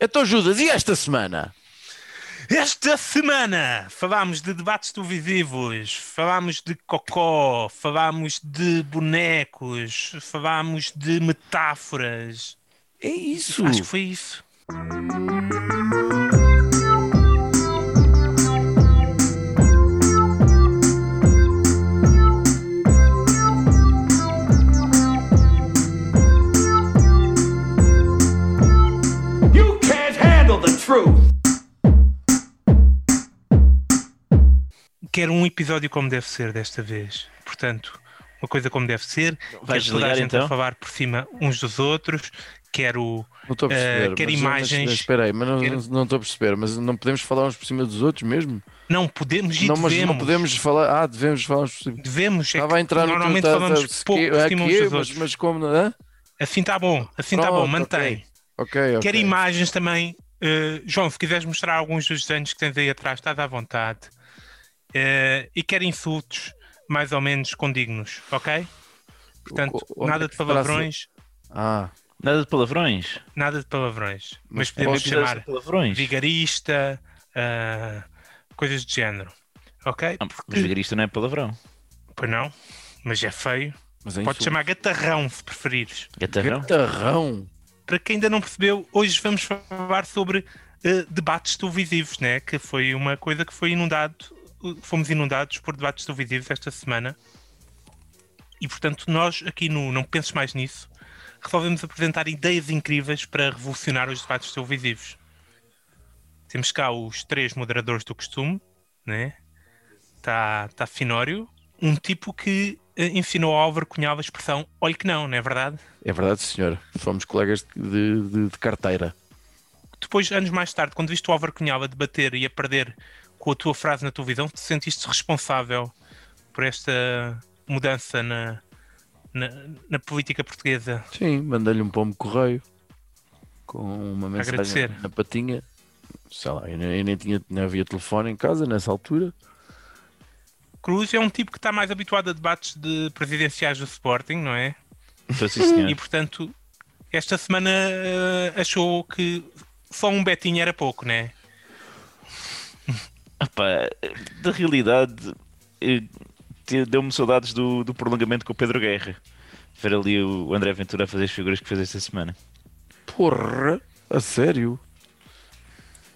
Então, Judas, e esta semana? Esta semana falámos de debates televisivos, falámos de cocó, falámos de bonecos, falámos de metáforas. É isso. Acho que foi isso. Truth. Quero um episódio como deve ser desta vez. Portanto, uma coisa como deve ser. Vais Quero toda a gente então? a falar por cima uns dos outros. Quero Não estou a perceber. Eh, quer mas- imagens- Mas, espera aí, mas não, quer- não- estou a perceber. Mas não podemos falar uns por cima dos outros mesmo? Não podemos e não, mas devemos. não podemos falar. Ah, devemos falar uns por cima. Devemos. É Estava a que entrar no normalmente teu- falamos tá- pouco por cima uns aqui, dos mas, outros. mas como. hã? Assim está bom. Assim está bom. Mantém. ok. Ok, ok. Quero imagens também. Uh, João, se quiseres mostrar alguns dos desenhos que tens aí atrás, estás à vontade. Uh, e quero insultos mais ou menos condignos, ok? Portanto, O- nada é de palavrões, Ah, Nada de palavrões. nada de palavrões. Mas, Mas podemos chamar de palavrões. vigarista, uh, coisas de género, ok? Não, porque vigarista não é palavrão. Pois não, mas é feio. mas é Pode chamar gatarrão se preferires. Gatarrão? Gatarrão. Para quem ainda não percebeu, hoje vamos falar sobre eh, debates televisivos, né? que foi uma coisa que foi inundado, fomos inundados por debates televisivos esta semana. E portanto, nós aqui no Não Penses Mais Nisso resolvemos apresentar ideias incríveis para revolucionar os debates televisivos. Temos cá os três moderadores do costume, né? Está tá Finório, um tipo que ensinou ao Álvaro Cunhal a expressão olhe que não, não é verdade? É verdade, senhor. Fomos colegas de, de- de carteira. depois, anos mais tarde, quando viste o Álvaro Cunhal a debater e a perder com a tua frase na televisão, te sentiste responsável por esta mudança na, na, na política portuguesa? Sim, mandei-lhe um pombo correio com uma mensagem Agradecer. na patinha. Sei lá, eu nem, eu nem tinha, não havia telefone em casa nessa altura. Cruz é um tipo que está mais habituado a debates de presidenciais do Sporting, não é? Então, sim, senhor. E portanto, esta semana eh, achou que só um betinho era pouco, não é? Epá, da realidade, eh, deu-me saudades do, do prolongamento com o Pedro Guerra. Ver ali o André Ventura a fazer as figuras que fez esta semana. Porra, a sério?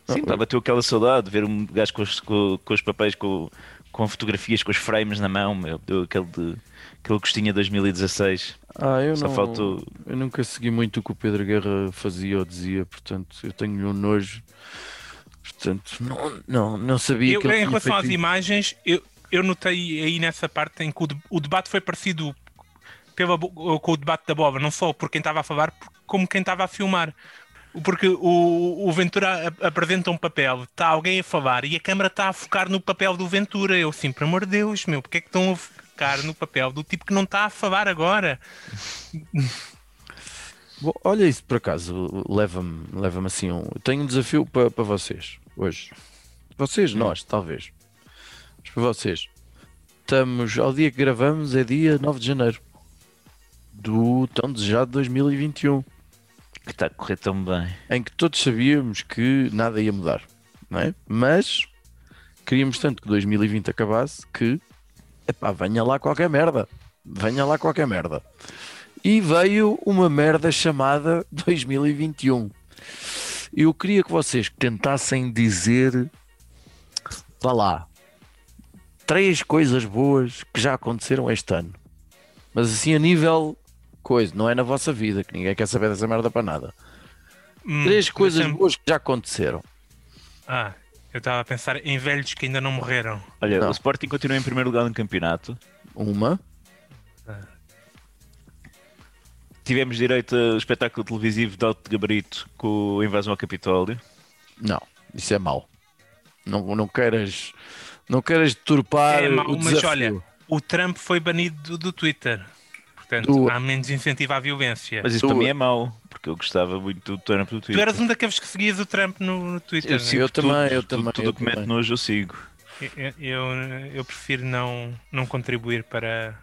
Sim, pá, bateu aquela saudade, ver um gajo com os, com, com os papéis, com, com fotografias, com os frames na mão, meu, deu aquele, de, aquele gostinho a 2016. Ah, eu Só não. faltou- Eu nunca segui muito o que o Pedro Guerra fazia ou dizia, portanto, eu tenho um nojo. Portanto, não, não, não sabia Eu, que ele em tinha relação às feito isso. imagens, eu, eu notei aí nessa parte em que o, de- o debate foi parecido pela, com o debate da Boba, não só por quem estava a falar, como quem estava a filmar. Porque o, o Ventura ap- apresenta um papel, está alguém a falar e a câmara está a focar no papel do Ventura. Eu assim, por amor de Deus, meu, porque é que estão a focar no papel do tipo que não está a falar agora? Bom, olha isso por acaso, leva-me leva assim um. eu Tenho um desafio para para vocês hoje. Vocês, nós, talvez. Mas para vocês. Estamos, ao dia que gravamos, é dia 9 de janeiro do tão desejado 2021, Que está a correr tão bem. em que todos sabíamos que nada ia mudar, não é? Mas queríamos tanto que 2020 acabasse que, epá, venha lá qualquer merda, venha lá qualquer merda. E veio uma merda chamada 2021. Eu queria que vocês tentassem dizer, vá lá, três coisas boas que já aconteceram este ano. Mas assim a nível coisa, não é na vossa vida, que ninguém quer saber dessa merda para nada. Hum, Três coisas boas que já aconteceram. Ah, eu estava a pensar em velhos que ainda não morreram. Olha, Não. o Sporting continua em primeiro lugar no campeonato. Uma, Tivemos direito a espetáculo televisivo de alto gabarito com a invasão ao Capitólio. não, isso é mau. Não, não queiras, não queiras deturpar É mau, o mas desafio. olha, o Trump foi banido do, do Twitter. Portanto, Do- há menos incentivo à violência. Mas isso Tu- para mim é mau, porque eu gostava muito do Trump do Tu Twitter. eras um daqueles que seguias o Trump no, no Twitter. Eu né? sigo Eu também, tudo, eu tudo- também, Tudo eu o que mete também. nojo eu sigo. Eu, eu, eu prefiro não, não contribuir para,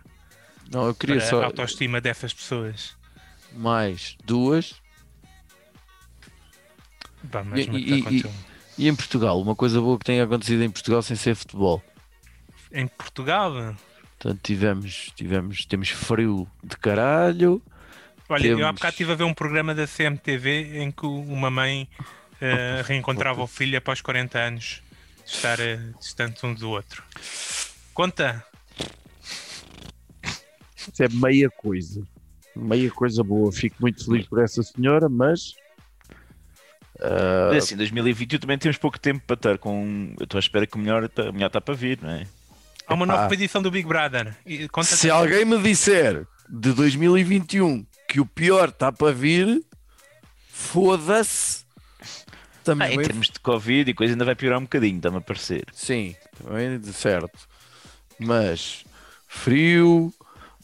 Não, eu queria para só a autoestima dessas pessoas. mais duas. Pá, mas E- muito e- aconteceu. E em Portugal, uma coisa boa que tem acontecido em Portugal sem ser futebol. Em Portugal, Portanto, tivemos, tivemos, temos frio de caralho. olha, eu há Temos- bocado estive a ver um programa da CMTV em que uma mãe eh, reencontrava o filho após 40 anos de estar eh, distantes um do outro. Conta, Isso é meia coisa. Meia coisa boa. Fico muito feliz por essa senhora, mas. Mas assim, 2021 também temos pouco tempo para estar com. Eu estou à espera que o melhor o melhor está para vir, não é? Há uma nova edição do Big Brother. Conta se alguém me disser de 2021 que o pior está para vir, foda-se. Estamos Ah, em termos de Covid e coisa ainda vai piorar um bocadinho, está-me a parecer. Sim, também de certo. Mas frio,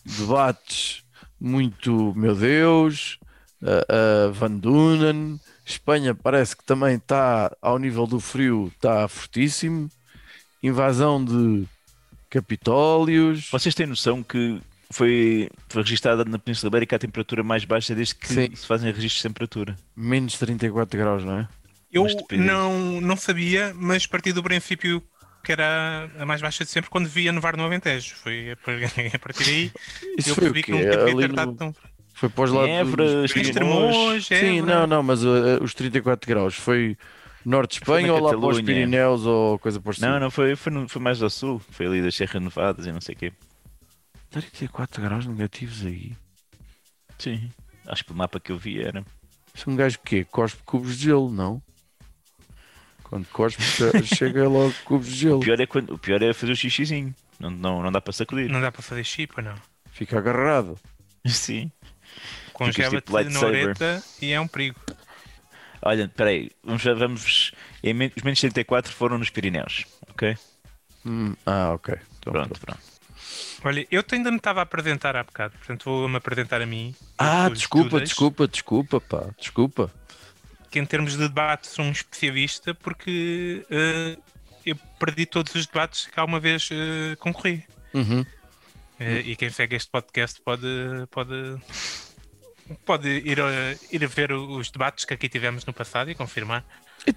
debates muito, meu Deus, a, a Van Dunen, Espanha parece que também está ao nível do frio, está fortíssimo. Invasão de Capitólios. Vocês têm noção que foi, foi registada na Península Ibérica a temperatura mais baixa desde que Sim. se fazem registros de temperatura. Menos 34 graus, não é? Eu não, não sabia, mas parti do princípio que era a mais baixa de sempre quando via nevar no Alentejo. Foi a par- a partir daí Isso eu percebi que estado no- tão Foi para os lados Évora, dos- Sim, não, não, mas uh, os 34 graus foi norte de Espanha ou lá para os. Pirineus ou coisa por Não, não, foi, foi, foi mais ao sul. Foi ali das Serras Nevadas e não sei o quê. 34 graus negativos aí. Sim. Acho que o mapa que eu vi era. Isso é um gajo que cospe cubos de gelo, não? Quando cospe, che- chega logo cubos de O gelo. pior é, quando, o pior é fazer o xixizinho. Não, não, não dá para sacudir. Não dá para fazer chip, não. Fica agarrado. Sim. Congela-te tipo na oreta e é um perigo. Olha, peraí. Vamos, vamos, em os menos 34 foram nos Pirineus. Ok? Hum, ah, ok. Então, Pronto, pronto. Olha, eu ainda me estava a apresentar há bocado, portanto vou-me apresentar a mim. Ah, desculpa, Judas, desculpa, desculpa, pá. Desculpa. Que em termos de debate sou um especialista porque eh, eu perdi todos os debates que alguma vez eh, concorri. Uhum. Eh, e quem segue este podcast pode, pode, pode ir, a, ir ver os debates que aqui tivemos no passado e confirmar.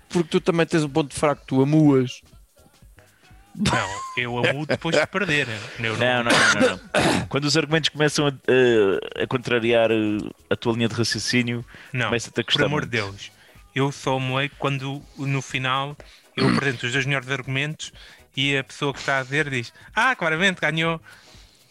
Porque tu também tens um ponto fraco, tu amuas. Não, eu amo depois de perder. Eu Não, não, não, não, não. Quando os argumentos começam a, a- a contrariar a tua linha de raciocínio, Não, começa-te a por custar amor muito. de Deus. Eu só amei quando no final eu apresento os dois melhores argumentos e a pessoa que está a ver diz: Ah, claramente ganhou.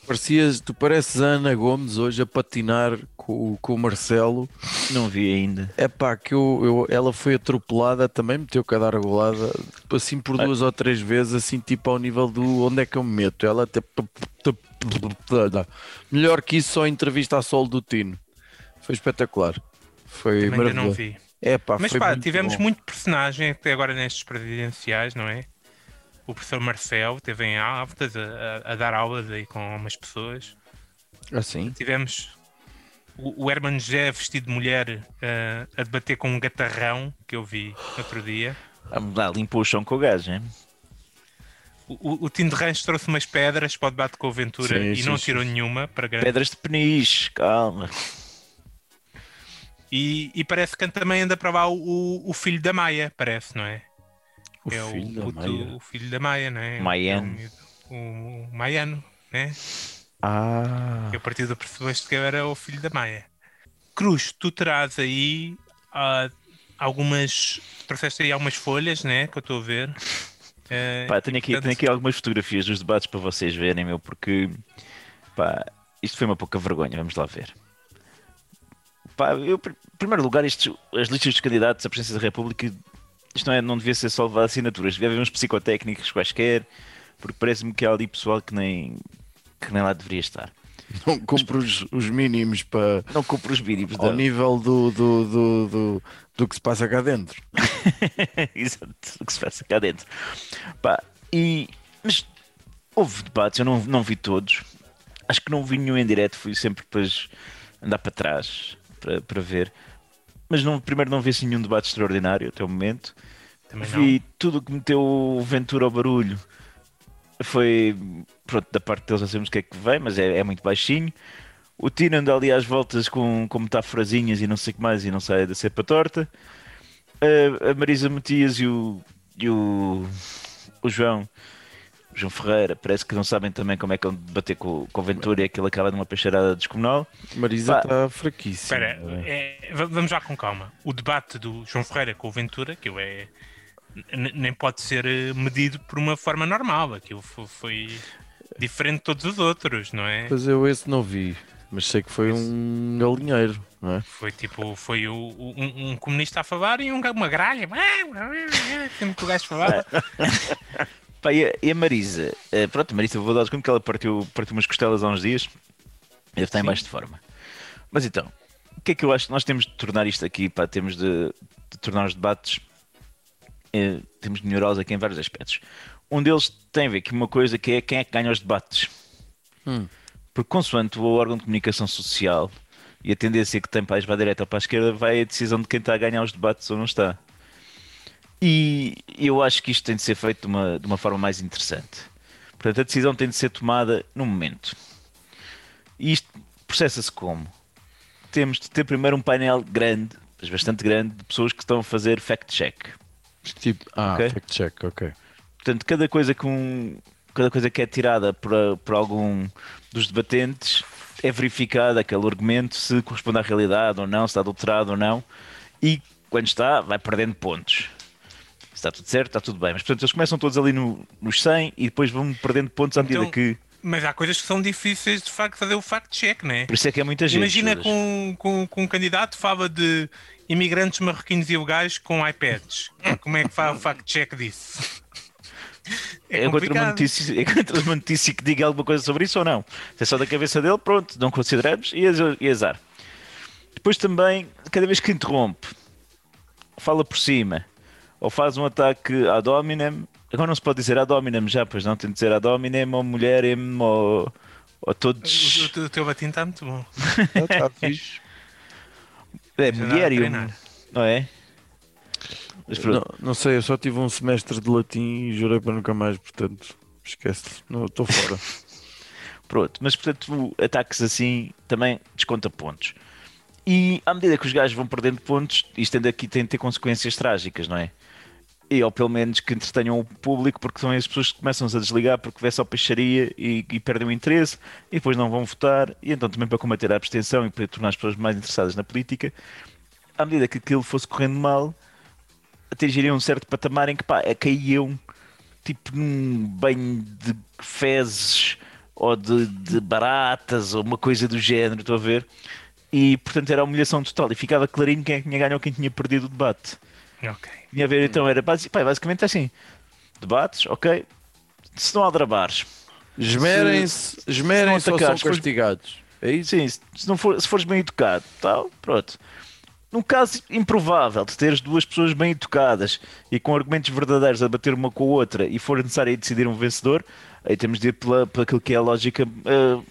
Parecias, tu pareces a Ana Gomes hoje a patinar com, o- com o Marcelo. não vi ainda. É pá, que eu, eu- ela foi atropelada, também meteu com a dar golada, assim por duas ou três vezes, assim tipo ao nível do onde é que eu me meto. Ela até. Melhor que isso, só a entrevista à Sol do Tino. Foi espetacular. Foi Também ainda não maravilhoso. vi. É pá, Mas foi pá, muito tivemos bom. muito personagem até agora nestes presidenciais, não é? O professor Marcel teve em Altas a, a- a dar aulas aí com umas pessoas. Assim. Tivemos o, o Herman José vestido de mulher eh, a debater com um gatarrão que eu vi outro dia. Lá, limpou o chão com o gajo, hein? O, o, Tim de Rancho trouxe umas pedras para o debate com o Ventura Sim, e sim, não tirou sim. nenhuma para grande. Pedras de peniche, calma. E, e parece que também anda para lá o- o filho da Maia, parece, não é? O é filho o, puto- o filho da Maia, não é? Maiano. O, o, Maiano, né? Ah, E a partir do percebeste que eu era o filho da Maia. Cruz, tu terás aí ah, algumas. Trouxeste aí algumas folhas, né? Que eu estou a ver. Eh, Pá, tenho aqui, portanto, tenho aqui algumas fotografias dos debates para vocês verem, meu, porque pá, isto foi uma pouca vergonha, vamos lá ver. Pá, eu, em primeiro lugar, estes, as listas dos candidatos à presidência da República, isto não, é, não devia ser só levar assinaturas, devia haver uns psicotécnicos quaisquer, porque parece-me que há ali pessoal que nem, que nem lá deveria estar. não compro os, os mínimos para Não compro os mínimos ao nível do, do, do, do, do que se passa cá dentro. Exato, o que se passa cá dentro. Pá, e, mas houve debates, eu não, não vi todos. Acho que não vi nenhum em direto, fui sempre depois andar para trás para, para ver. Mas não, primeiro não vi assim nenhum debate extraordinário até o momento. também Vi tudo o que meteu o Ventura ao barulho. Foi, pronto, da parte deles já sabemos o que é que vem, mas é, é muito baixinho. O Tino anda ali às voltas com, com metáforazinhas e não sei o que mais e não sai da cepa torta. a, a Marisa Matias e o, e o, o João. João Ferreira, parece que não sabem também como é que vão debater com, com o Ventura e aquilo acaba numa peixeirada descomunal. Marisa está fraquíssima. Espera, é, va- vamos já com calma. O debate do João Ferreira com o Ventura, que eu é. Nem pode ser eh, medido por uma forma normal. Aquilo fo- foi diferente de todos os outros, não é? Pois eu esse não vi, mas sei que foi um galinheiro, não é? Foi tipo, foi o, um, um comunista a falar e um, uma gralha. Sempre que o gajo falava. Pá, e, a, e a Marisa? Eh, pronto, a Marisa, vou dar conta que ela partiu, partiu umas costelas há uns dias. Deve estar em baixo de forma. Mas então, o que é que eu acho que nós temos de tornar isto aqui, pá, temos de, de tornar os debates, eh, temos de melhorá-los aqui em vários aspectos. Um deles tem a ver com uma coisa que é quem é que ganha os debates. Hum. Porque consoante o órgão de comunicação social e a tendência que tem para a direita ou para a esquerda, vai a decisão de quem está a ganhar os debates ou não está. E eu acho que isto tem de ser feito de uma, de uma forma mais interessante. Portanto, a decisão tem de ser tomada no momento. E isto processa-se como? Temos de ter primeiro um painel grande, mas bastante grande, de pessoas que estão a fazer fact-check. Tipo, ah, Ok. fact check, ok. Portanto, cada coisa que, um, cada coisa que é tirada por, por algum dos debatentes é verificada aquele argumento se corresponde à realidade ou não, se está adulterado ou não, e quando está, vai perdendo pontos. Está tudo certo, está tudo bem. Mas portanto, eles começam todos ali no, nos 100 e depois vão perdendo pontos à medida Então, que. Mas há coisas que são difíceis de facto fazer o fact-check, não é? Por isso é que é muita gente. Imagina Judas. com, com, com um candidato fala de imigrantes marroquinos ilegais com iPads. Como é que faz o fact-check disso? É, contra uma notícia, é contra uma notícia que diga alguma coisa sobre isso ou não. Se é só da cabeça dele, pronto, não consideramos e azar. Depois também, cada vez que interrompe, fala por cima ou faz um ataque ad hominem, agora não se pode dizer ad hominem já, pois não tem de dizer ad hominem ou mulherem ou, ou O, todos. o- o teu batim está muito bom. Está tá fixe. É a mulher e treinar. não é? Não, não sei, eu só tive um semestre de latim e jurei para nunca mais, portanto, esquece. Não, estou fora. Pronto, mas portanto, ataques assim também desconta pontos. E à medida que os gajos vão perdendo pontos, isto ainda aqui tem de ter consequências trágicas, não é? E ou pelo menos que entretenham o público, porque são as pessoas que começam-se a desligar porque vê só peixaria e, e perdem o interesse e depois não vão votar. E então também para combater a abstenção e para tornar as pessoas mais interessadas na política, à medida que aquilo fosse correndo mal, atingiriam um certo patamar em que pá, caíam tipo num banho de fezes ou de, de baratas ou uma coisa do género, estou a ver? E portanto era a humilhação total e ficava clarinho quem é tinha ganho ou quem tinha perdido o debate. Ok. Tinha a ver então, era pá, basicamente assim: debates, ok, se não há drabares, Esmerem-se, esmerem-se ou são castigados. É isso? sim, se, não for, se fores bem educado, tal, pronto. Num caso improvável de teres duas pessoas bem educadas e com argumentos verdadeiros a bater uma com a outra e for necessário aí decidir um vencedor, aí temos de ir pela, pela aquilo que é a lógica ah,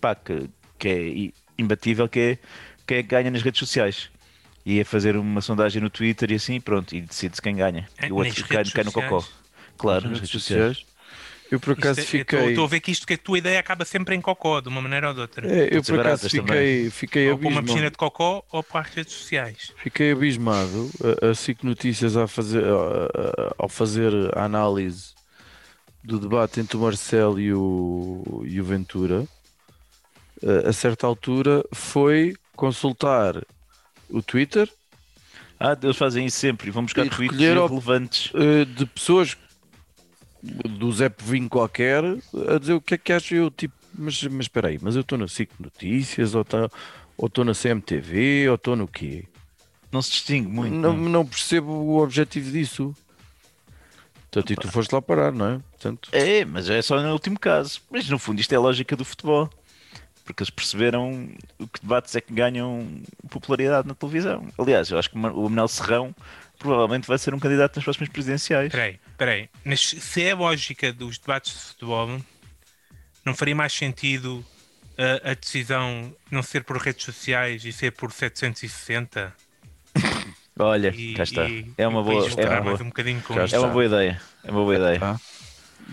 pá, que, que é imbatível, que é quem é que ganha nas redes sociais. E é fazer uma sondagem no Twitter e assim, pronto, e decide-se quem ganha. É, E o outro cai, cai no cocó. Claro, nas redes sociais. Eu por acaso é- fiquei. Estou a ver que isto que a tua ideia acaba sempre em cocó, de uma maneira ou de outra. É, eu por acaso fiquei, fiquei, ou para uma piscina abismado, de cocó ou para as redes sociais. fiquei abismado. A, a SIC Notícias a fazer, a- a- ao fazer a análise do debate entre o Marcelo e o, e o Ventura, a, a certa altura foi consultar o Twitter Ah, eles fazem isso sempre e vão buscar tweets relevantes. eh, de pessoas do Zé Povinho qualquer a dizer o que é que acha eu tipo, mas, mas espera aí, mas eu estou na SIC Notícias ou tá- ou estou na CMTV ou estou no quê? Não se distingue muito. Não, não. não percebo o objetivo disso. Portanto, e tu foste lá parar, não é? Portanto, É, mas é só no último caso. Mas no fundo isto é a lógica do futebol. Porque eles perceberam o que debates é que ganham popularidade na televisão. Aliás, eu acho que o Manuel Serrão provavelmente vai ser um candidato nas próximas presidenciais. Espera aí, espera aí. Mas se é a lógica dos debates de futebol, não faria mais sentido uh, a decisão não ser por redes sociais e ser por 760? Olha, E, cá está. e- é uma boa, é uma boa, um é uma boa ideia. É uma boa ideia.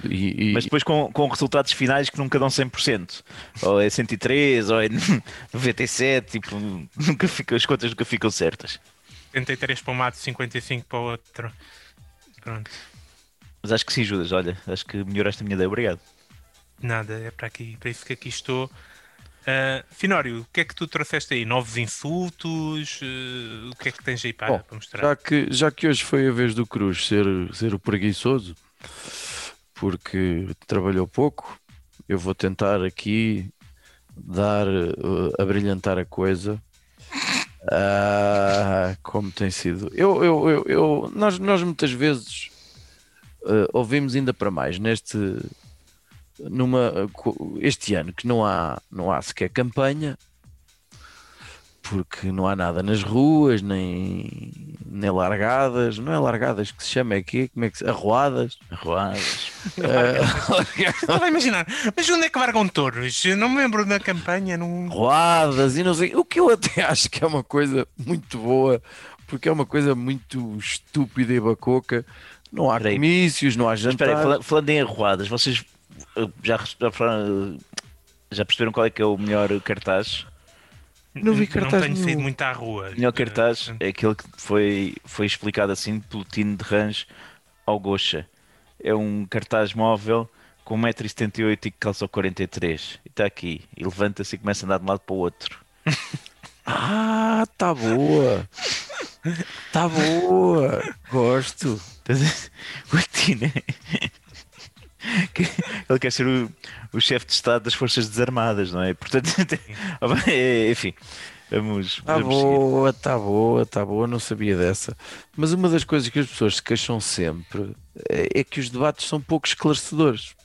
E, e- Mas depois com, com resultados finais que nunca dão 100%. Ou é 103, ou é 97, tipo, nunca fica, as contas nunca ficam certas. 73 para um lado, 55 para o outro. Pronto. Mas acho que sim, Judas. Olha, acho que melhoraste a minha ideia. Obrigado. Nada, é para aqui, para isso que aqui estou. Uh, Finório, o que é que tu trouxeste aí? Novos insultos? Uh, o que é que tens aí para, Bom, para mostrar? Já que, já que hoje foi a vez do Cruz ser, ser o preguiçoso, porque trabalhou pouco, eu vou tentar aqui dar, uh, a brilhantar a coisa. Ah, como tem sido. Eu, eu, eu, eu- nós, nós muitas vezes uh, ouvimos ainda para mais neste numa uh, este ano que não há não há sequer campanha porque não há nada nas ruas nem nem largadas não é largadas que se chama é quê como é que se arruadas Arruadas. Estava a imaginar, mas onde é que largam touros? Eu não me lembro da campanha. Não... rodadas e não sei. O que eu até acho que é uma coisa muito boa, porque é uma coisa muito estúpida e bacoca. Não há Peraí. comícios, não há Mas jantar. espera aí, fala- falando em arruadas, vocês uh, já, já, já perceberam qual é que é o melhor cartaz? Não vi cartaz tenho nenhum. saído muito à rua. O melhor cartaz é aquele que foi, foi explicado assim pelo Tino de Range ao Gocha. É um cartaz móvel com 1,78m e que calça o 43. E está aqui. E levanta-se e começa a andar de um lado para o outro. Ah, tá boa. Tá boa. Gosto. O Tino. Ele quer ser o, o chefe de Estado das Forças Desarmadas, não é? Portanto, é, enfim, vamos. Tá vamos boa, tá boa, tá boa. Não sabia dessa. Mas uma das coisas que as pessoas se queixam sempre é é que os debates são pouco esclarecedores.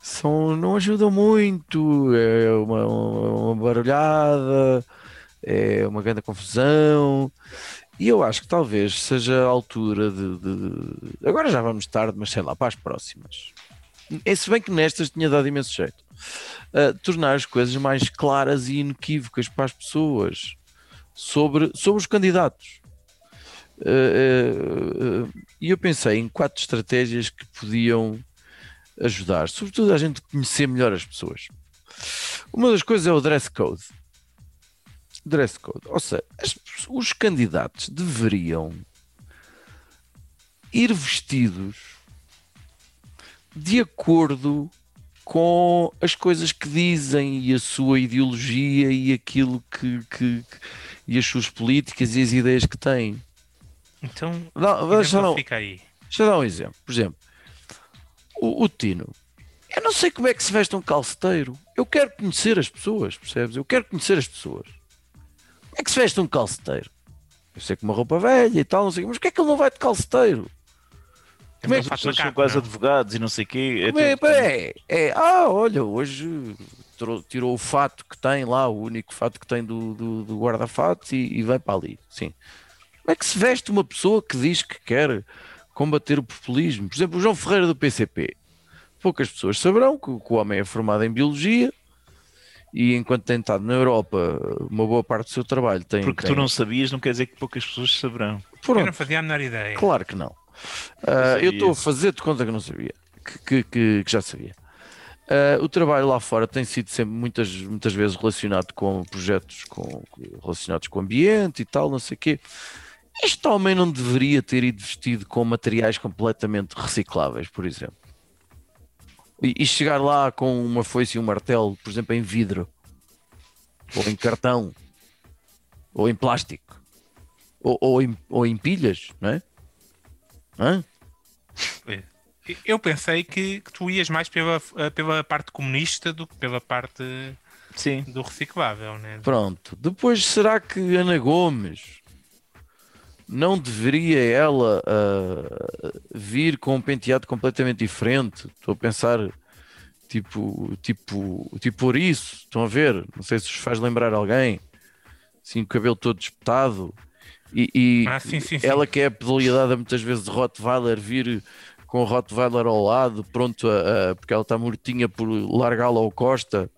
São, não ajudam muito, é uma, uma barulhada, é uma grande confusão. E eu acho que talvez seja a altura de, de- Agora já vamos tarde, mas sei lá, para as próximas. É, se bem que nestas tinha dado imenso jeito. a tornar as coisas mais claras e inequívocas para as pessoas sobre, sobre os candidatos. Eh, eh, E eu pensei em quatro estratégias que podiam ajudar, sobretudo a gente conhecer melhor as pessoas. Uma das coisas é o dress code. Dress code. Ou seja, as- os candidatos deveriam ir vestidos de acordo com as coisas que dizem e a sua ideologia e aquilo que, que- que- e as suas políticas e as ideias que têm. Então, Não, deixa, não, fica aí. deixa eu dar um exemplo. Por exemplo, o, o Tino. Eu não sei como é que se veste um calceteiro. Eu quero conhecer as pessoas, percebes? Eu quero conhecer as pessoas. É que se veste um calceteiro? Eu sei que uma roupa velha e tal, não sei, mas porquê é que ele não vai de calceteiro? Como é que faz são quase não? advogados e não sei o quê. Como é, tudo- é, é, ah, olha, hoje tirou, tirou o fato que tem lá, o único fato que tem do, do, do guarda-fatos e, e vai para ali. Sim. Como é que se veste uma pessoa que diz que quer combater o populismo? Por exemplo, o João Ferreira do PCP. Poucas pessoas saberão que, que o homem é formado em biologia e enquanto tem estado na Europa, uma boa parte do seu trabalho tem. Porque tem... tu não sabias, não quer dizer que poucas pessoas saberão. Pronto. Eu não fazia a menor ideia. Claro que não. Sabia. eu estou a fazer de conta que não sabia, que, que- que- que já sabia. Ah, o trabalho lá fora tem sido sempre muitas, muitas vezes relacionado com projetos com, relacionados com o ambiente e tal, não sei o quê. Este homem não deveria ter ido vestido com materiais completamente recicláveis, por exemplo. E, e chegar lá com uma foice e um martelo, por exemplo, em vidro, ou em cartão, ou em plástico, ou, ou em, ou em pilhas, não é? Hã? Eu pensei que, que tu ias mais pela, pela parte comunista do que pela parte Sim. do reciclável, né? Pronto. Depois, será que Ana Gomes não deveria ela ah, vir com um penteado completamente diferente? Estou a pensar, tipo, tipo, tipo por isso. Estão a ver? Não sei se vos faz lembrar alguém. Assim, o cabelo todo espetado. E, e Ah, sim, sim, sim. ela que é apedalhada muitas vezes de Rottweiler vir com o Rottweiler ao lado, pronto, a, a- porque ela está mortinha por largá-la ao Costa.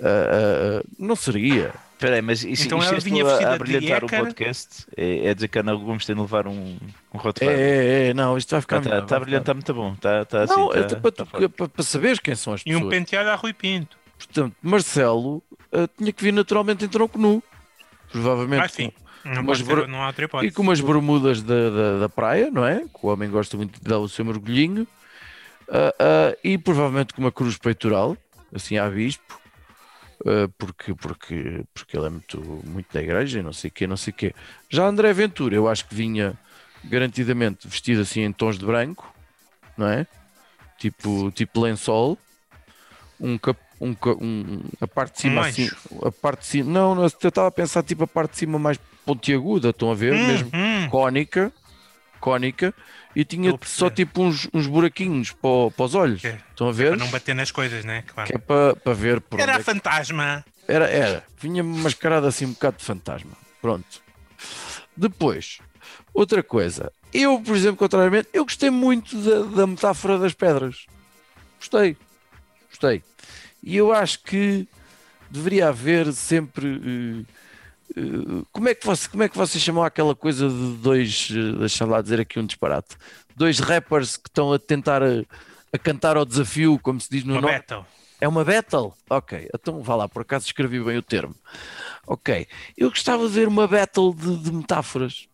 Ah, não seria. Espera aí, mas isso, Então isto ela é vinha tu a, a brilhantar o podcast? É, é dizer que a Ana Gomes tem de levar um, um É, Rottweiler? é, é, não, isto vai ficar. Está tá, vai a brilhantar muito bom. Está tá, assim, Não, tá- até para, tá tu- forte. para- para saberes quem são as E um pessoas. penteado a Rui Pinto. Portanto, Marcelo ah, tinha que vir naturalmente em tronco nu. Provavelmente Ah, sim. Não, ser, não há outra E hipótese. com umas bermudas da, da, da praia, não é? Que o homem gosta muito de dar o seu mergulhinho. Ah, ah, e provavelmente com uma cruz peitoral, assim a bispo, ah, porque, porque, porque ele é muito, muito da igreja e não sei o quê, não sei o quê. Já André Ventura, eu acho que vinha garantidamente vestido assim em tons de branco, não é? Tipo, tipo lençol, um, cap, um, um- a parte de cima Um assim, a parte de cima, não, não, eu estava a pensar tipo a parte de cima mais pontiaguda, estão a ver? Hum, Mesmo hum. cónica, cónica, e tinha só tipo uns, uns buraquinhos para, o- para os olhos. Ok. Estão a ver? Para não bater nas coisas, né? Claro. Que é para, para ver por Era é que- fantasma. era, era. Vinha mascarado assim um bocado de fantasma. Pronto. Depois, outra coisa. Eu, por exemplo, contrariamente, eu gostei muito da, da metáfora das pedras. Gostei. Gostei. E eu acho que deveria haver sempre. eh, como, é que você, como é que vocês chamam aquela coisa de dois. eh, Deixa lá dizer aqui um disparate. Dois rappers que estão a tentar a, a cantar ao desafio, como se diz no Uma nome. battle. É uma battle? Ok, então vá lá, por acaso escrevi bem o termo. Ok, eu gostava de ver uma battle de, de metáforas.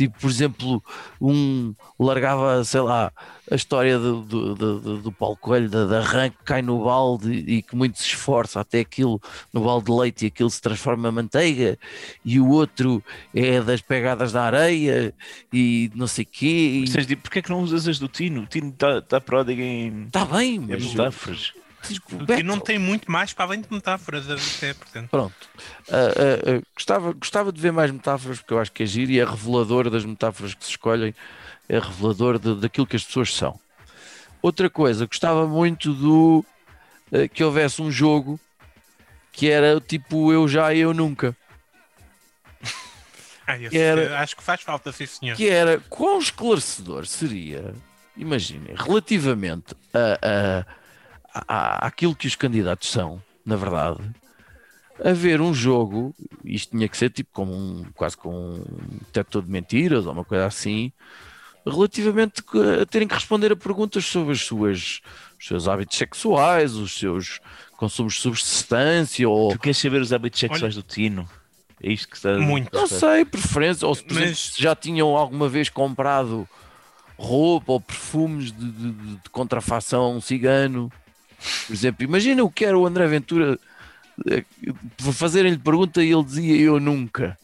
Tipo, por exemplo, um largava, sei lá, a história do, do, do, do- Paulo Coelho, da, da rã que cai no balde e que muito se esforça até aquilo no balde de leite e aquilo se transforma em manteiga, e o outro é das pegadas da areia e não sei quê. De- Porquê é que não usas as do Tino? O Tino está tá pródigo em, Está bem, em mas. metáforas. Que não tem muito mais para além de metáforas até, portanto. Pronto. Ah, ah, ah, gostava, gostava de ver mais metáforas, porque eu acho que é giro e é revelador das metáforas que se escolhem, é revelador de- daquilo que as pessoas são. Outra coisa, gostava muito do que houvesse um jogo que era tipo eu já, eu nunca. Ah, esse, Era- Acho que faz falta, sim, senhor. Que era quão esclarecedor seria, imaginem, relativamente a, a, a, àquilo que os candidatos são, na verdade, haver um jogo, isto tinha que ser tipo como um, quase com um detector de mentiras ou uma coisa assim, relativamente a terem que responder a perguntas sobre as suas, os seus hábitos sexuais, os seus consumos de substância ou Tu queres saber os hábitos sexuais do Tino? É isto que está. Muito. não sei, preferência, ou se, por Mas- exemplo, se já tinham alguma vez comprado roupa ou perfumes de, de- de- de contrafação cigano. Por exemplo, imagina o que era o André Ventura eh, fazerem-lhe pergunta e ele dizia eu nunca.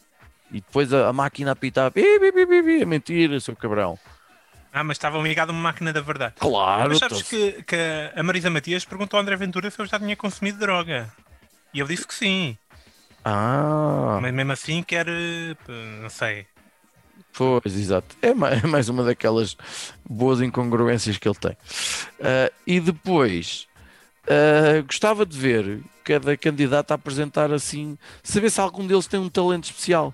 E depois a, a máquina apitava, "Pi, pi, pi, pi, pi", é mentira, seu cabrão. Ah, mas estava ligado a uma máquina da verdade. Claro, Mas sabes tô- que, que a Marisa Matias perguntou ao André Ventura se eu já tinha consumido droga. E ele disse que sim. Ah, Mas mesmo assim quer. eh, Não sei. Pois, exato. É mais, é mais uma daquelas boas incongruências que ele tem. Ah, e depois, ah, gostava de ver cada candidato a apresentar assim, saber se algum deles tem um talento especial.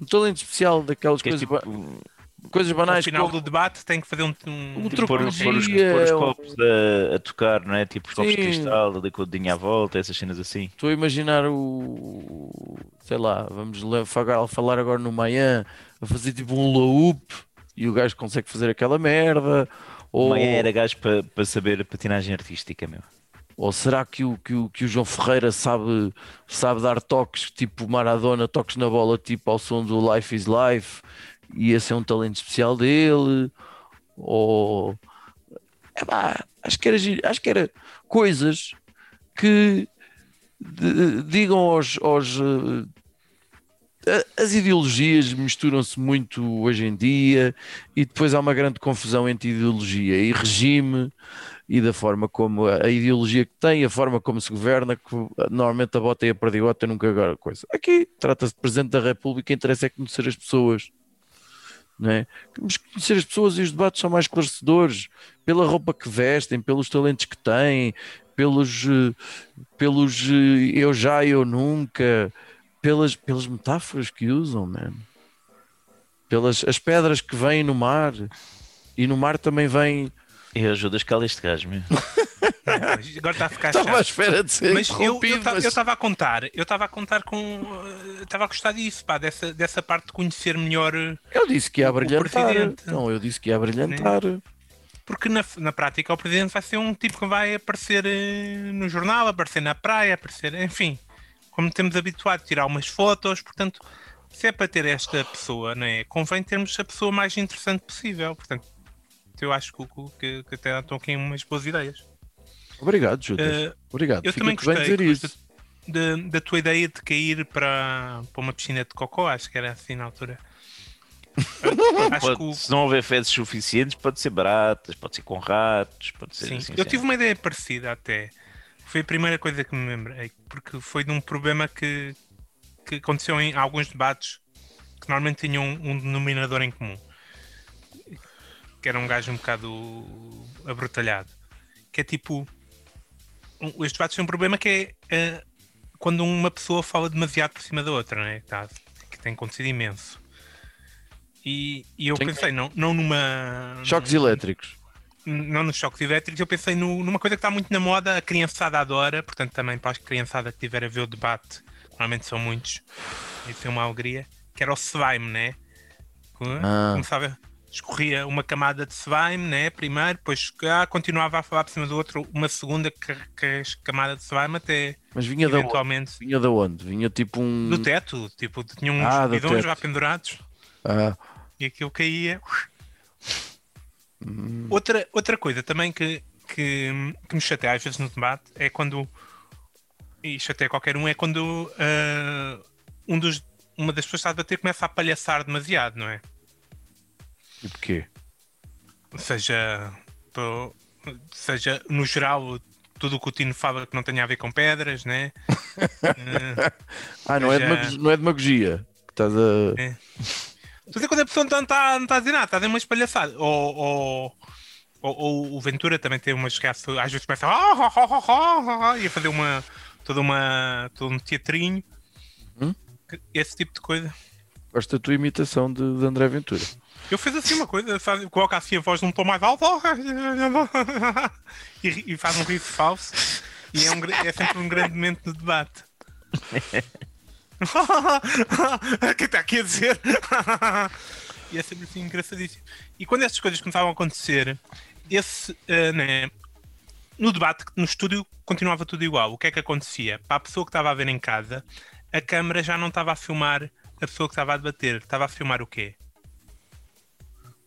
Um talento especial daquelas Que é coisas, tipo, ba- coisas No banais. final como- do debate tem que fazer um. um... Um tipo, pôr, truque pôr os, pôr os ou- copos a, a tocar, não é? Tipo os copos de Sim. cristal, ali com o dedinho à volta, essas cenas assim. Estou a imaginar o. Sei lá, vamos falar agora no Mayan a fazer tipo um loop e o gajo consegue fazer aquela merda. Ou... Uma era gajo para para saber patinagem artística, meu. Ou será que o, que o, que o João Ferreira sabe, sabe dar toques tipo Maradona, toques na bola tipo ao som do Life is Life e esse é um talento especial dele? Ou Epá, acho que era acho que era coisas que de- digam aos, aos, eh, as ideologias misturam-se muito hoje em dia e depois há uma grande confusão entre ideologia e regime e da forma como a, ideologia que tem, a forma como se governa, que normalmente a bota e a perdigota nunca agora coisa. Aqui trata-se de Presidente da República, interessa é conhecer as pessoas. Não é? Mas conhecer as pessoas e os debates são mais esclarecedores pela roupa que vestem, pelos talentos que têm, pelos, eh, pelos eh, eu já, eu nunca, pelas, pelas metáforas que usam, man. pelas as pedras que vêm no mar e no mar também vem. Eu ajudo a escalar este gajo, meu. Agora está a ficar Estava à chato. espera de ser Mas eu estava a contar, eu estava a contar com. eh, Estava a gostar disso, pá, dessa, dessa parte de conhecer melhor. eh, Eu disse que ia o brilhantar. presidente. Não, eu disse que ia brilhantar. Porque na, na prática o presidente vai ser um tipo que vai aparecer eh, no jornal, aparecer na praia, aparecer, enfim. Como temos habituado, tirar umas fotos, portanto, se é para ter esta pessoa, não é? Convém termos a pessoa mais interessante possível. Portanto, eu acho que, que, que até estão aqui umas boas ideias. Obrigado, Judas. Eh, Obrigado. eu Fica também gostei, dizer gosto isso. da, da tua ideia de cair para, para uma piscina de cocó, acho que era assim na altura. Pode- o- Se não houver fezes suficientes, pode ser baratas, pode ser com ratos, pode ser Sim, assim. eu tive uma ideia parecida até. Foi a primeira coisa que me lembrei, porque foi de um problema que, que aconteceu em alguns debates que normalmente tinham um, um denominador em comum. Que era um gajo um bocado abrutalhado. Que é tipo. um- Estes debates têm um problema que é eh, quando uma pessoa fala demasiado por cima da outra, né? Tá, que tem acontecido imenso. E, e eu Tem- pensei, não, não numa. Choques num- elétricos. Não nos choques elétricos, eu pensei no- numa coisa que está muito na moda, a criançada adora, portanto também para a criançada que tiver a ver o debate, normalmente são muitos, isso é uma alegria, que era o slime, né? Que Ah. Começava, escorria uma camada de slime, né? Primeiro, depois ah, continuava a falar por cima do outro, uma segunda ca- ca- camada de slime até Mas vinha da onde? Vinha da onde? Vinha tipo um. do teto, tipo, tinha uns Ah, bidões lá pendurados Ah, e aquilo caía. Hum, Outra, outra coisa também que, que, que me chateia às vezes no debate é quando. E chateia qualquer um, é quando ah, um dos, uma das pessoas que está a debater começa a palhaçar demasiado, não é? tipo quê? Ou seja, tô- seja no geral, tudo o que o Tino fala que não tenha a ver com pedras, né? Ah, Ah, não é, demag... não é demagogia. Que estás a. É. A dizer quando a pessoa não está não tá a dizer nada, está a dizer umas palhaçadas. Ou, ou, ou, ou o Ventura também tem umas que às vezes começa a, ah, ah, ah, ah, ah, e a fazer uma, toda uma, todo um teatrinho. Uhum. Esse tipo de coisa. Gosto da tua imitação de, de André Ventura. Eu fiz assim uma coisa, sabe, coloca assim a voz num tom mais alto e, ri- e faz um riso falso. E é, um, é sempre um grande momento no debate. O que está aqui a dizer? e é sempre assim engraçadíssimo. E quando essas coisas começavam a acontecer, esse, eh, né, no debate, no estúdio, continuava tudo igual. O que é que acontecia? Para a pessoa que estava a ver em casa, a câmera já não estava a filmar a pessoa que estava a debater. Estava a filmar o quê?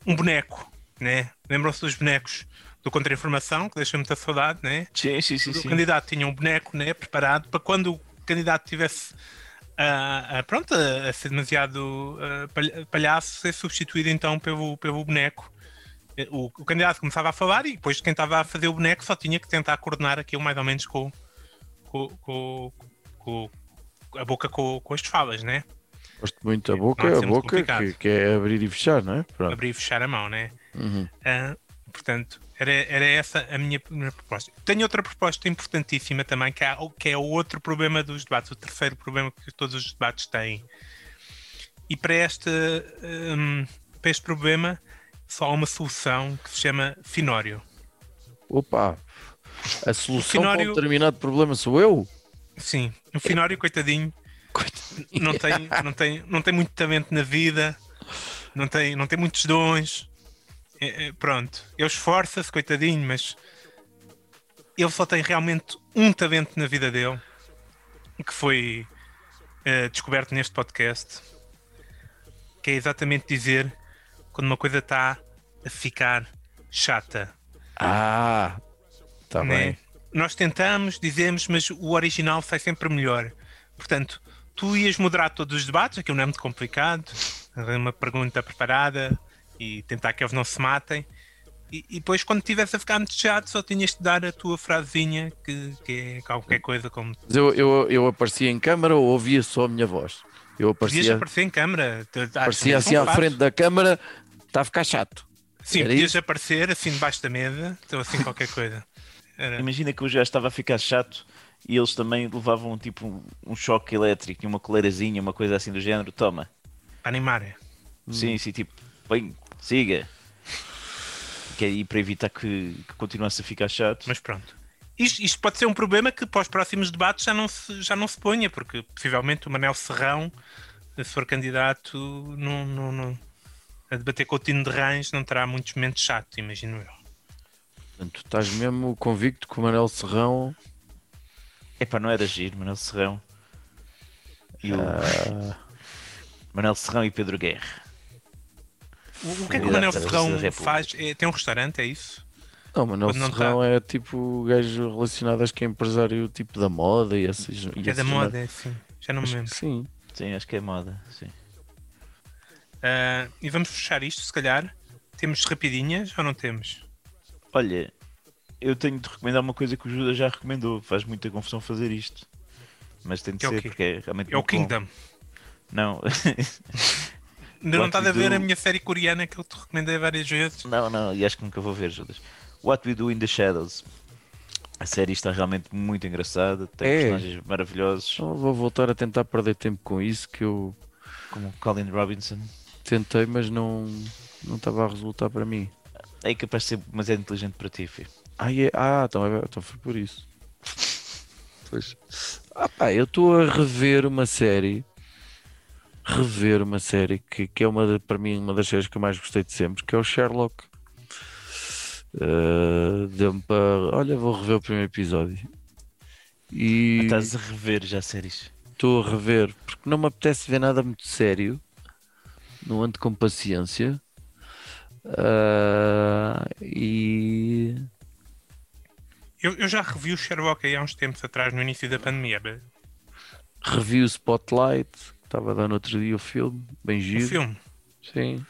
Um boneco, né? Lembram-se dos bonecos do Contra-Informação, que deixa muita saudade, né? Sim, sim, sim. o sim. candidato tinha um boneco né, preparado para quando o candidato tivesse a, a- pronto, a, a ser demasiado palha- palhaço, ser substituído então pelo, pelo boneco. O, o candidato começava a falar e depois quem estava a fazer o boneco só tinha que tentar coordenar aquilo mais ou menos com, com, com, com- a boca com, com as falas, né? Gosto muito da Não há boca, de a boca que, que é abrir e fechar, não é? Pronto. Abrir e fechar a mão, né? Uhum. Portanto, era, era essa a minha primeira proposta. Tenho outra proposta importantíssima também, que é, o- que é o outro problema dos debates, o terceiro problema que todos os debates têm. E para este, hum, para este problema só há uma solução que se chama finório. Opa! A solução para um Finório- determinado problema sou eu? Sim, o finório, coitadinho, Coitadinho. não tem, não tem, não tem muito talento na vida, não tem, não tem muitos dons. É, é, pronto, ele esforça-se, coitadinho, mas ele só tem realmente um talento na vida dele, que foi eh, descoberto neste podcast, que é exatamente dizer quando uma coisa está a ficar chata. Ah! Está né? bem. Nós tentamos, dizemos, mas o original sai sempre melhor. Portanto, tu ias moderar todos os debates, aquilo não é muito complicado, uma pergunta preparada e tentar que eles não se matem. E, e depois, quando estivesse a ficar muito chato, só tinhas de dar a tua frasezinha, que, que é qualquer coisa como. Mas eu, eu, eu aparecia em câmara ou ouvia só a minha voz? Eu Podias aparecia, aparecer em câmara. aparecia assim à frente da câmara, está a ficar chato. Sim, Era podias isso? aparecer assim debaixo da mesa, ou assim qualquer coisa. Era- Imagina que o já estava a ficar chato e eles também levavam tipo um, um choque elétrico e uma coleirazinha, uma coisa assim do género. Toma. para animar. é. Sim, sim, tipo, vem, siga. Que é aí para evitar que, que continuasse a ficar chato. Mas pronto. Isto, isto pode ser um problema que para os próximos debates já não se, já não se ponha, porque possivelmente o Manel Serrão, se for candidato, não, não, não- a debater com o Tino de Rães não terá muitos momentos chatos, imagino eu. Portanto, estás mesmo convicto que o Manel Serrão. Epá, não era giro, Manuel Serrão. E o Ah, Manel Serrão e Pedro Guerra. O, o que é que o à Ferrão República. faz? É- tem um restaurante, é isso? não, mas não não tá. É tipo gajo relacionado, acho que é empresário tipo da moda e esses. e É da moda, é assim. Já não me Acho que lembro. Sim. Sim, acho que é moda. Sim. Ah, e vamos fechar isto, se calhar. Temos rapidinhas ou não temos? Olha, eu tenho de recomendar uma coisa que o Judas já recomendou. Faz muita confusão fazer isto. Mas tem de Que é ser, quê? porque é realmente É o muito bom. Kingdom. Não, Ainda não What estás a ver do- a minha série coreana que eu te recomendei várias vezes. não, não, e acho que nunca vou ver, Judas. What We Do in the Shadows. A série está realmente muito engraçada, tem É. personagens maravilhosos, Não vou voltar a tentar perder tempo com isso que eu como Colin Robinson. tentei, mas não não estava a resultar para mim. É capaz de ser demasiado inteligente para ti, filho. Ah, é- ah então, é- então foi por isso. Pois. Ah, pá, eu estou a rever uma série. Rever uma série que, que é uma de- para mim uma das séries que eu mais gostei de sempre, que é o Sherlock. Uh, Deu-me para. Olha, vou rever o primeiro episódio. E Estás a rever já séries. estou a rever porque não me apetece ver nada muito sério. Não ando com paciência. Ah, e Eu, eu já revi o Sherlock aí há uns tempos atrás, no início da pandemia. revi o Spotlight. Estava a dar no outro dia o filme, bem O giro. filme. Sim.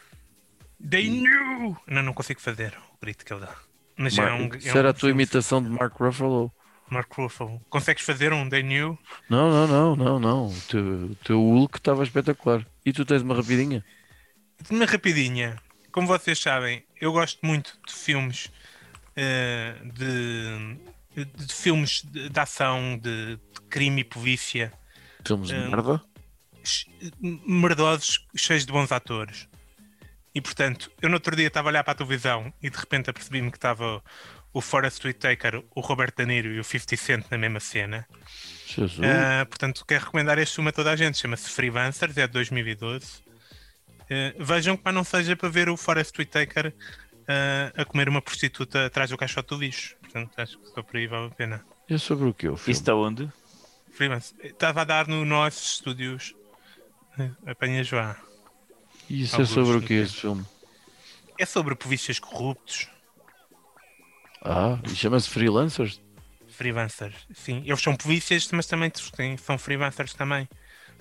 They knew! Não, não consigo fazer o grito que ele dá. Mas é Mar- um. Isso é um era a tua imitação de Mark Ruffalo? Mark Ruffalo. Consegues fazer um They knew? Não, não, não, não, não. O teu, o teu Hulk estava espetacular. E tu tens uma rapidinha? Uma rapidinha. Como vocês sabem, eu gosto muito de filmes eh, de, de filmes de, de ação, de, de crime e polícia, Filmes de Eh, merda? Merdosos, cheios de bons atores. E portanto, eu no outro dia estava a olhar para a televisão e de repente apercebi-me que estava o Forrest Whitaker, o Robert De Niro e o 50 Cent na mesma cena. Jesus. Uh, portanto, quero recomendar este filme a toda a gente. Chama-se Freelancers, é de 2012. Uh, vejam que não seja para ver o Forrest Whitaker uh, a comer uma prostituta atrás do caixote do lixo. Portanto, acho que só por aí vale a pena. É sobre o que o Isso está onde? Freelance. Estava a dar no nossos estúdios. Uh, Apanha já. Isso é alguns sobre o que esse filme? É sobre polícias corruptos. Ah, e chama-se Freelancers? Freelancers. Sim, eles são polícias, mas também têm- são freelancers também.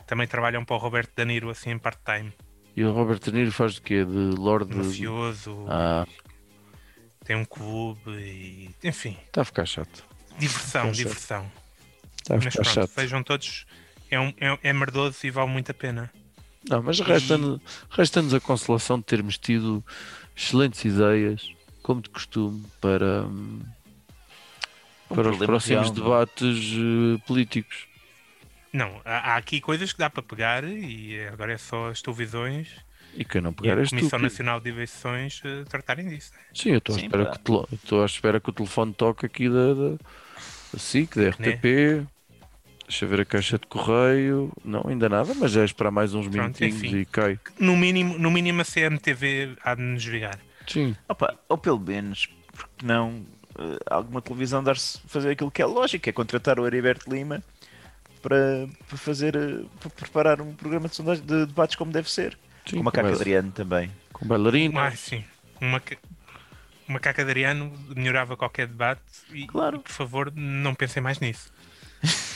Também trabalham para o Roberto Danilo assim em part-time. E o Robert De Niro faz de quê? De Lord... Mafioso, Ah, tem um clube e. Enfim, está a ficar chato. diversão, diversão. Está a Mas ficar pronto, chato. vejam todos. É, um, é, é merdoso e vale muito a pena. Não, mas resta-nos resta-nos a consolação de termos tido excelentes ideias, como de costume, para, hum, Um para os próximos real, não é? debates eh, políticos. Não, há, há aqui coisas que dá para pegar e agora é só as televisões E quem não e pegar a és tu. Comissão que- Nacional de Eleições eh, tratarem disso. Sim, eu estou à espera que o tele- estou à espera que o telefone toque aqui da, da, da SIC, da RTP. Deixa eu ver a caixa de correio. Não, ainda nada, mas já é esperar mais uns Pronto, minutinhos enfim. e cai. No mínimo, no mínimo a CMTV há de nos ligar. Sim, Opa, ou pelo menos, porque não eh, alguma televisão dar-se fazer aquilo que é lógico, é contratar o Heriberto Lima para, para fazer eh, para preparar um programa de sondagem de debates como deve ser. sim com uma com, Caca bail- Adriano também. com bailarina. Ah, sim. Uma, uma caca de Ariano melhorava qualquer debate e, Claro. e, por favor, não pensem mais nisso.